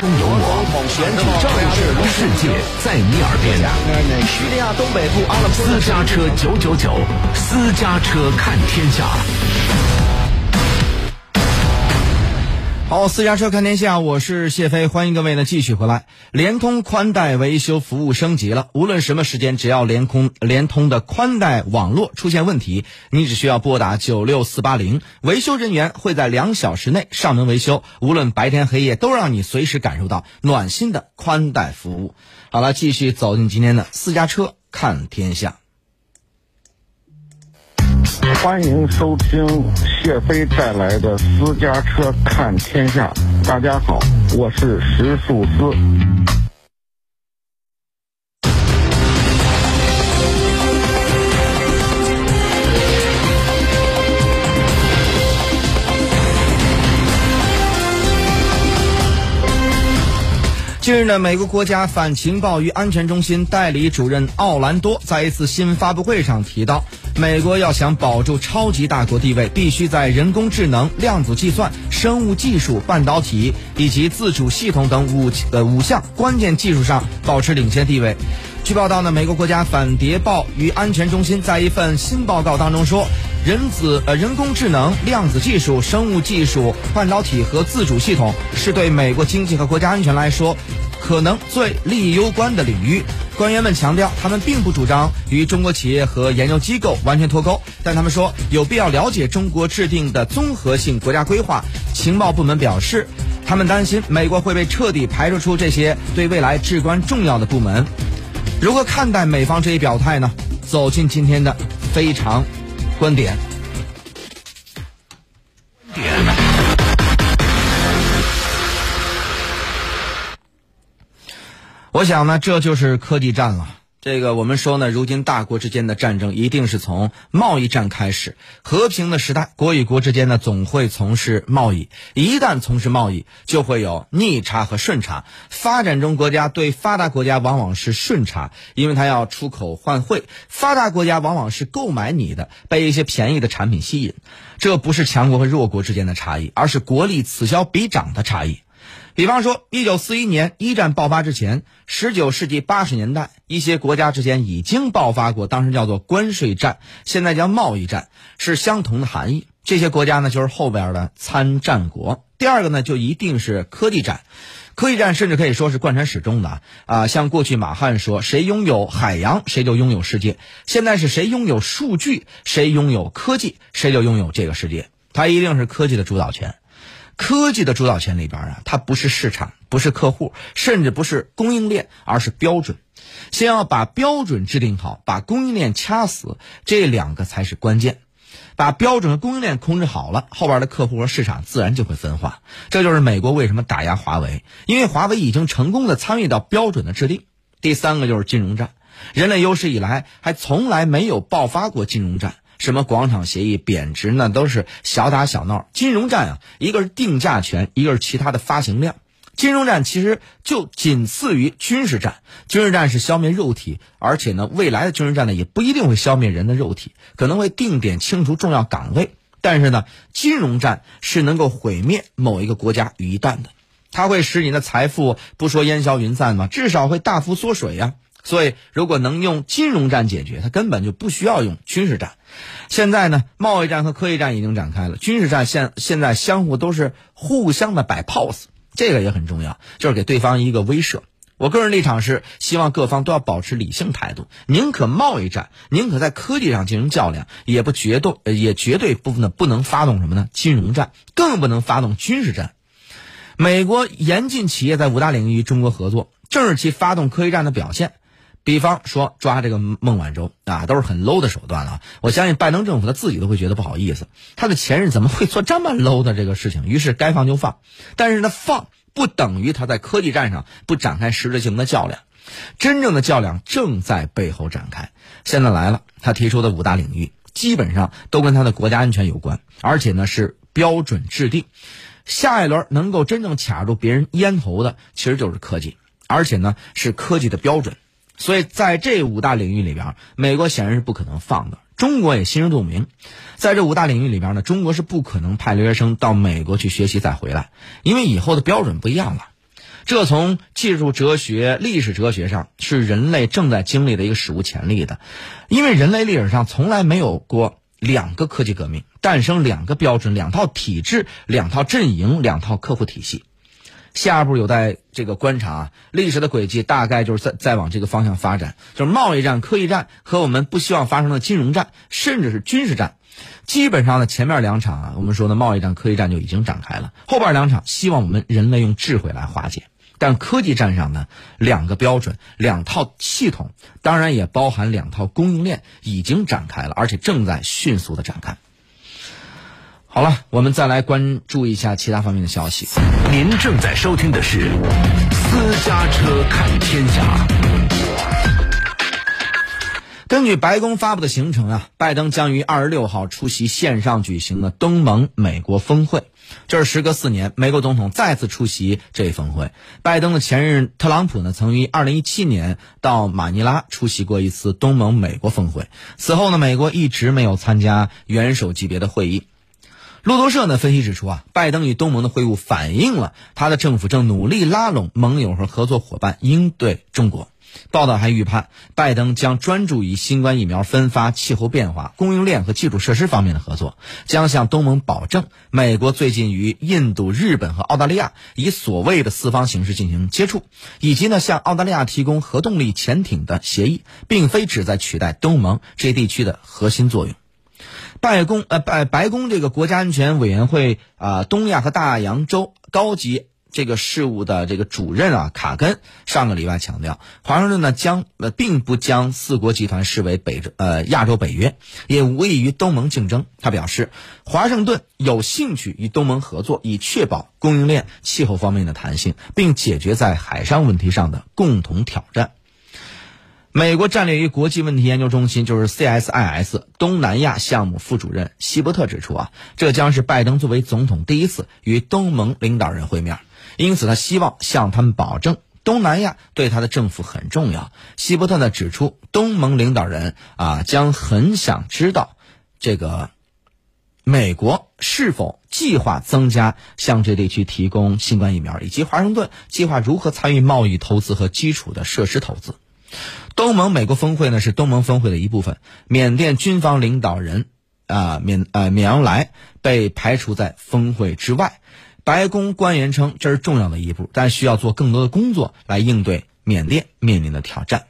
中有我，选举政治世界在你耳边。叙利亚东北部阿勒颇私家车九九九，私家车看天下。好，私家车看天下，我是谢飞，欢迎各位呢继续回来。联通宽带维修服务升级了，无论什么时间，只要联通联通的宽带网络出现问题，你只需要拨打九六四八零，维修人员会在两小时内上门维修，无论白天黑夜，都让你随时感受到暖心的宽带服务。好了，继续走进今天的私家车看天下。欢迎收听谢飞带来的私家车看天下。大家好，我是石树思。近日呢，美国国家反情报与安全中心代理主任奥兰多在一次新闻发布会上提到，美国要想保住超级大国地位，必须在人工智能、量子计算、生物技术、半导体以及自主系统等五呃五项关键技术上保持领先地位。据报道呢，美国国家反谍报与安全中心在一份新报告当中说，人子呃人工智能、量子技术、生物技术、半导体和自主系统是对美国经济和国家安全来说，可能最利益攸关的领域。官员们强调，他们并不主张与中国企业和研究机构完全脱钩，但他们说有必要了解中国制定的综合性国家规划。情报部门表示，他们担心美国会被彻底排除出这些对未来至关重要的部门。如何看待美方这一表态呢？走进今天的非常观点。我想呢，这就是科技战了。这个我们说呢，如今大国之间的战争一定是从贸易战开始。和平的时代，国与国之间呢总会从事贸易。一旦从事贸易，就会有逆差和顺差。发展中国家对发达国家往往是顺差，因为它要出口换汇；发达国家往往是购买你的，被一些便宜的产品吸引。这不是强国和弱国之间的差异，而是国力此消彼长的差异。比方说，一九四一年一战爆发之前，十九世纪八十年代，一些国家之间已经爆发过，当时叫做关税战，现在叫贸易战，是相同的含义。这些国家呢，就是后边的参战国。第二个呢，就一定是科技战，科技战甚至可以说是贯穿始终的啊。像过去马汉说，谁拥有海洋，谁就拥有世界；现在是谁拥有数据，谁拥有科技，谁就拥有这个世界。它一定是科技的主导权。科技的主导权里边啊，它不是市场，不是客户，甚至不是供应链，而是标准。先要把标准制定好，把供应链掐死，这两个才是关键。把标准和供应链控制好了，后边的客户和市场自然就会分化。这就是美国为什么打压华为，因为华为已经成功的参与到标准的制定。第三个就是金融战，人类有史以来还从来没有爆发过金融战。什么广场协议贬值那都是小打小闹。金融战啊，一个是定价权，一个是其他的发行量。金融战其实就仅次于军事战。军事战是消灭肉体，而且呢，未来的军事战呢也不一定会消灭人的肉体，可能会定点清除重要岗位。但是呢，金融战是能够毁灭某一个国家于一旦的，它会使你的财富不说烟消云散嘛，至少会大幅缩水呀。所以，如果能用金融战解决，它根本就不需要用军事战。现在呢，贸易战和科技战已经展开了，军事战现现在相互都是互相的摆 pose，这个也很重要，就是给对方一个威慑。我个人立场是，希望各方都要保持理性态度，宁可贸易战，宁可在科技上进行较量，也不决斗，也绝对不能不能发动什么呢？金融战，更不能发动军事战。美国严禁企业在五大领域与中国合作，正是其发动科技战的表现。比方说抓这个孟晚舟啊，都是很 low 的手段了。我相信拜登政府他自己都会觉得不好意思，他的前任怎么会做这么 low 的这个事情？于是该放就放，但是呢，放不等于他在科技战上不展开实质性的较量，真正的较量正在背后展开。现在来了，他提出的五大领域基本上都跟他的国家安全有关，而且呢是标准制定。下一轮能够真正卡住别人咽喉的，其实就是科技，而且呢是科技的标准。所以，在这五大领域里边，美国显然是不可能放的。中国也心知肚明，在这五大领域里边呢，中国是不可能派留学生到美国去学习再回来，因为以后的标准不一样了。这从技术哲学、历史哲学上是人类正在经历的一个史无前例的，因为人类历史上从来没有过两个科技革命，诞生两个标准、两套体制、两套阵营、两套客户体系。下一步有待这个观察啊，历史的轨迹大概就是在在往这个方向发展，就是贸易战、科技战和我们不希望发生的金融战，甚至是军事战。基本上呢，前面两场啊，我们说的贸易战、科技战就已经展开了，后边两场希望我们人类用智慧来化解。但科技战上呢，两个标准、两套系统，当然也包含两套供应链，已经展开了，而且正在迅速的展开。好了，我们再来关注一下其他方面的消息。您正在收听的是《私家车看天下》。根据白宫发布的行程啊，拜登将于二十六号出席线上举行的东盟美国峰会。这是时隔四年，美国总统再次出席这一峰会。拜登的前任特朗普呢，曾于二零一七年到马尼拉出席过一次东盟美国峰会。此后呢，美国一直没有参加元首级别的会议。路透社呢分析指出啊，拜登与东盟的会晤反映了他的政府正努力拉拢盟友和合作伙伴应对中国。报道还预判，拜登将专注于新冠疫苗分发、气候变化、供应链和基础设施方面的合作，将向东盟保证，美国最近与印度、日本和澳大利亚以所谓的四方形式进行接触，以及呢向澳大利亚提供核动力潜艇的协议，并非旨在取代东盟这一地区的核心作用。白宫呃白白宫这个国家安全委员会啊东亚和大洋洲高级这个事务的这个主任啊卡根上个礼拜强调，华盛顿呢将呃并不将四国集团视为北呃亚洲北约，也无异于东盟竞争。他表示，华盛顿有兴趣与东盟合作，以确保供应链、气候方面的弹性，并解决在海上问题上的共同挑战。美国战略与国际问题研究中心就是 CSIS 东南亚项目副主任希伯特指出啊，这将是拜登作为总统第一次与东盟领导人会面，因此他希望向他们保证，东南亚对他的政府很重要。希伯特呢指出，东盟领导人啊将很想知道，这个美国是否计划增加向这地区提供新冠疫苗，以及华盛顿计划如何参与贸易投资和基础的设施投资。东盟美国峰会呢是东盟峰会的一部分。缅甸军方领导人啊缅呃缅昂莱被排除在峰会之外。白宫官员称这是重要的一步，但需要做更多的工作来应对缅甸面临的挑战。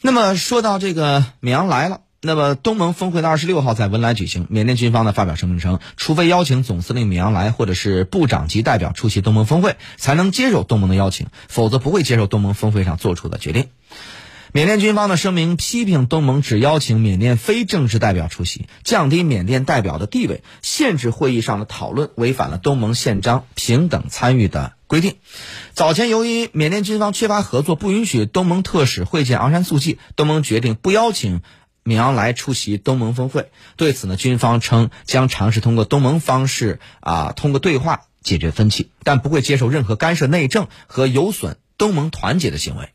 那么说到这个缅昂莱了。那么，东盟峰会的二十六号在文莱举行。缅甸军方呢发表声明称，除非邀请总司令米昂莱或者是部长级代表出席东盟峰会，才能接受东盟的邀请，否则不会接受东盟峰会上做出的决定。缅甸军方的声明批评东盟只邀请缅甸非正式代表出席，降低缅甸代表的地位，限制会议上的讨论，违反了东盟宪章平等参与的规定。早前由于缅甸军方缺乏合作，不允许东盟特使会见昂山素季，东盟决定不邀请。米昂莱出席东盟峰会，对此呢，军方称将尝试通过东盟方式啊，通过对话解决分歧，但不会接受任何干涉内政和有损东盟团结的行为。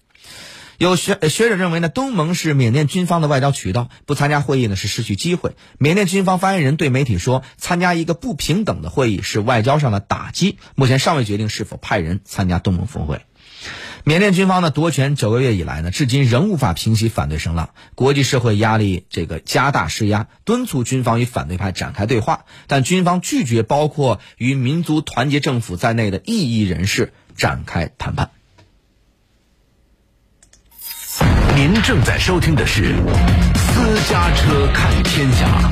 有学学者认为呢，东盟是缅甸军方的外交渠道，不参加会议呢是失去机会。缅甸军方发言人对媒体说，参加一个不平等的会议是外交上的打击，目前尚未决定是否派人参加东盟峰会。缅甸军方呢夺权九个月以来呢，至今仍无法平息反对声浪。国际社会压力这个加大施压，敦促军方与反对派展开对话，但军方拒绝包括与民族团结政府在内的异议人士展开谈判。您正在收听的是《私家车看天下》。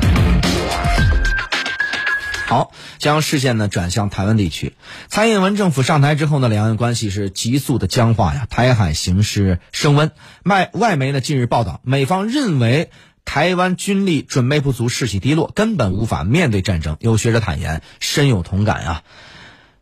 好，将视线呢转向台湾地区。蔡英文政府上台之后呢，两岸关系是急速的僵化呀，台海形势升温。外外媒呢近日报道，美方认为台湾军力准备不足，士气低落，根本无法面对战争。有学者坦言，深有同感啊。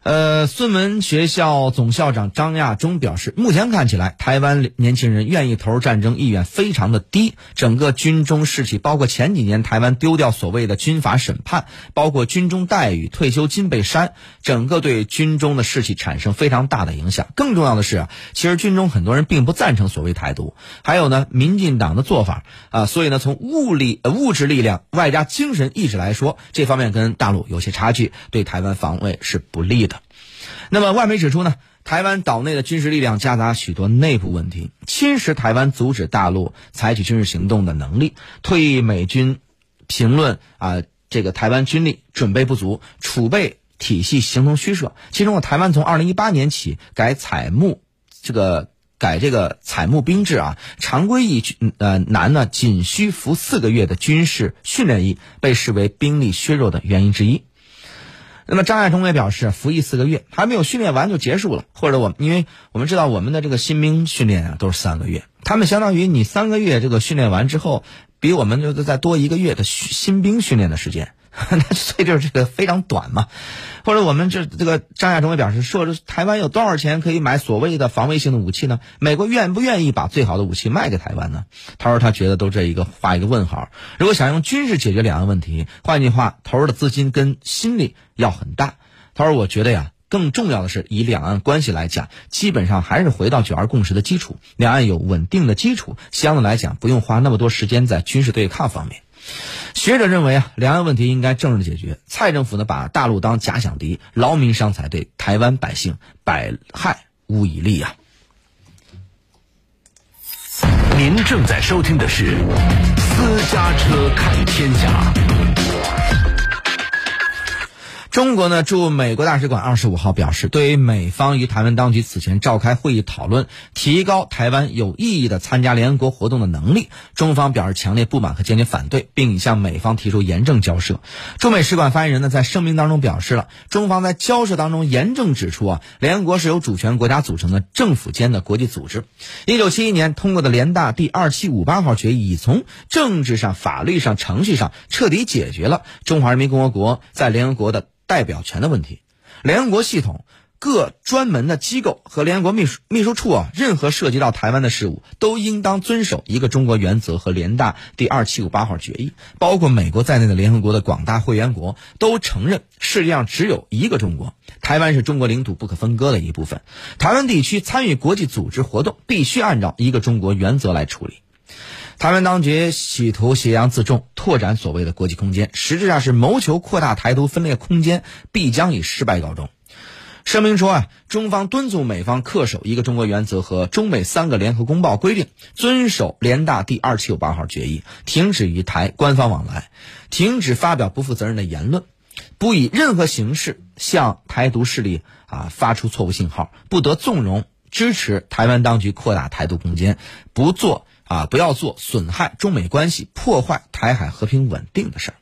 呃，孙文学校总校长张亚中表示，目前看起来，台湾年轻人愿意投入战争意愿非常的低。整个军中士气，包括前几年台湾丢掉所谓的军法审判，包括军中待遇、退休金被删，整个对军中的士气产生非常大的影响。更重要的是啊，其实军中很多人并不赞成所谓台独，还有呢，民进党的做法啊，所以呢，从物力、呃物质力量外加精神意志来说，这方面跟大陆有些差距，对台湾防卫是不利的。那么外媒指出呢，台湾岛内的军事力量夹杂许多内部问题，侵蚀台湾阻止大陆采取军事行动的能力。退役美军评论啊，这个台湾军力准备不足，储备体系形同虚设。其中，台湾从二零一八年起改采募这个。改这个采募兵制啊，常规役呃男呢仅需服四个月的军事训练役，被视为兵力削弱的原因之一。那么张爱中也表示，服役四个月还没有训练完就结束了，或者我因为我们知道我们的这个新兵训练啊都是三个月，他们相当于你三个月这个训练完之后，比我们就再多一个月的新兵训练的时间。那所以就是这个非常短嘛，或者我们这这个张亚中也表示说，台湾有多少钱可以买所谓的防卫性的武器呢？美国愿不愿意把最好的武器卖给台湾呢？他说他觉得都这一个画一个问号。如果想用军事解决两岸问题，换句话，投入的资金跟心力要很大。他说我觉得呀，更重要的是以两岸关系来讲，基本上还是回到九二共识的基础，两岸有稳定的基础，相对来讲不用花那么多时间在军事对抗方面。学者认为啊，两岸问题应该政治解决。蔡政府呢，把大陆当假想敌，劳民伤财，对台湾百姓百害无一利啊。您正在收听的是私家车看天下。中国呢驻美国大使馆二十五号表示，对于美方与台湾当局此前召开会议讨论提高台湾有意义的参加联合国活动的能力，中方表示强烈不满和坚决反对，并已向美方提出严正交涉。驻美使馆发言人呢在声明当中表示了，中方在交涉当中严正指出啊，联合国是由主权国家组成的政府间的国际组织。一九七一年通过的联大第二七五八号决议，已从政治上、法律上、程序上彻底解决了中华人民共和国在联合国的。代表权的问题，联合国系统各专门的机构和联合国秘书秘书处啊，任何涉及到台湾的事务，都应当遵守一个中国原则和联大第二七五八号决议。包括美国在内的联合国的广大会员国都承认，世界上只有一个中国，台湾是中国领土不可分割的一部分。台湾地区参与国际组织活动，必须按照一个中国原则来处理。台湾当局企图挟洋自重，拓展所谓的国际空间，实质上是谋求扩大台独分裂空间，必将以失败告终。声明说啊，中方敦促美方恪守一个中国原则和中美三个联合公报规定，遵守联大第二七五八号决议，停止与台官方往来，停止发表不负责任的言论，不以任何形式向台独势力啊发出错误信号，不得纵容支持台湾当局扩大台独空间，不做。啊，不要做损害中美关系、破坏台海和平稳定的事儿。